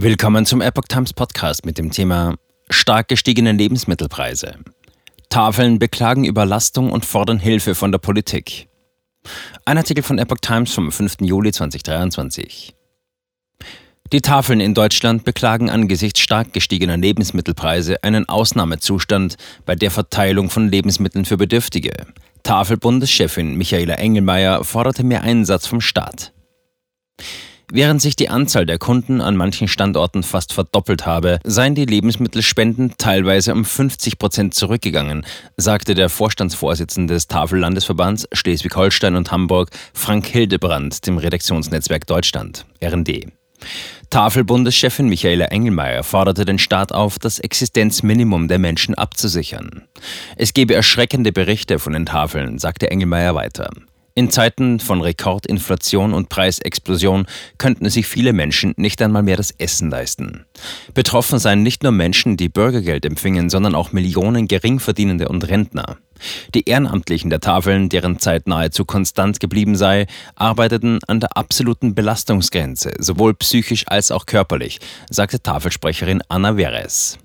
Willkommen zum Epoch Times Podcast mit dem Thema stark gestiegene Lebensmittelpreise. Tafeln beklagen Überlastung und fordern Hilfe von der Politik. Ein Artikel von Epoch Times vom 5. Juli 2023. Die Tafeln in Deutschland beklagen angesichts stark gestiegener Lebensmittelpreise einen Ausnahmezustand bei der Verteilung von Lebensmitteln für Bedürftige. Tafelbundeschefin Michaela Engelmeier forderte mehr Einsatz vom Staat. Während sich die Anzahl der Kunden an manchen Standorten fast verdoppelt habe, seien die Lebensmittelspenden teilweise um 50 Prozent zurückgegangen, sagte der Vorstandsvorsitzende des Tafellandesverbands Schleswig-Holstein und Hamburg, Frank Hildebrand, dem Redaktionsnetzwerk Deutschland, RND. Tafelbundeschefin Michaela Engelmeier forderte den Staat auf, das Existenzminimum der Menschen abzusichern. Es gebe erschreckende Berichte von den Tafeln, sagte Engelmeier weiter. In Zeiten von Rekordinflation und Preisexplosion könnten sich viele Menschen nicht einmal mehr das Essen leisten. Betroffen seien nicht nur Menschen, die Bürgergeld empfingen, sondern auch Millionen Geringverdienende und Rentner. Die Ehrenamtlichen der Tafeln, deren Zeit nahezu konstant geblieben sei, arbeiteten an der absoluten Belastungsgrenze, sowohl psychisch als auch körperlich, sagte Tafelsprecherin Anna Veres.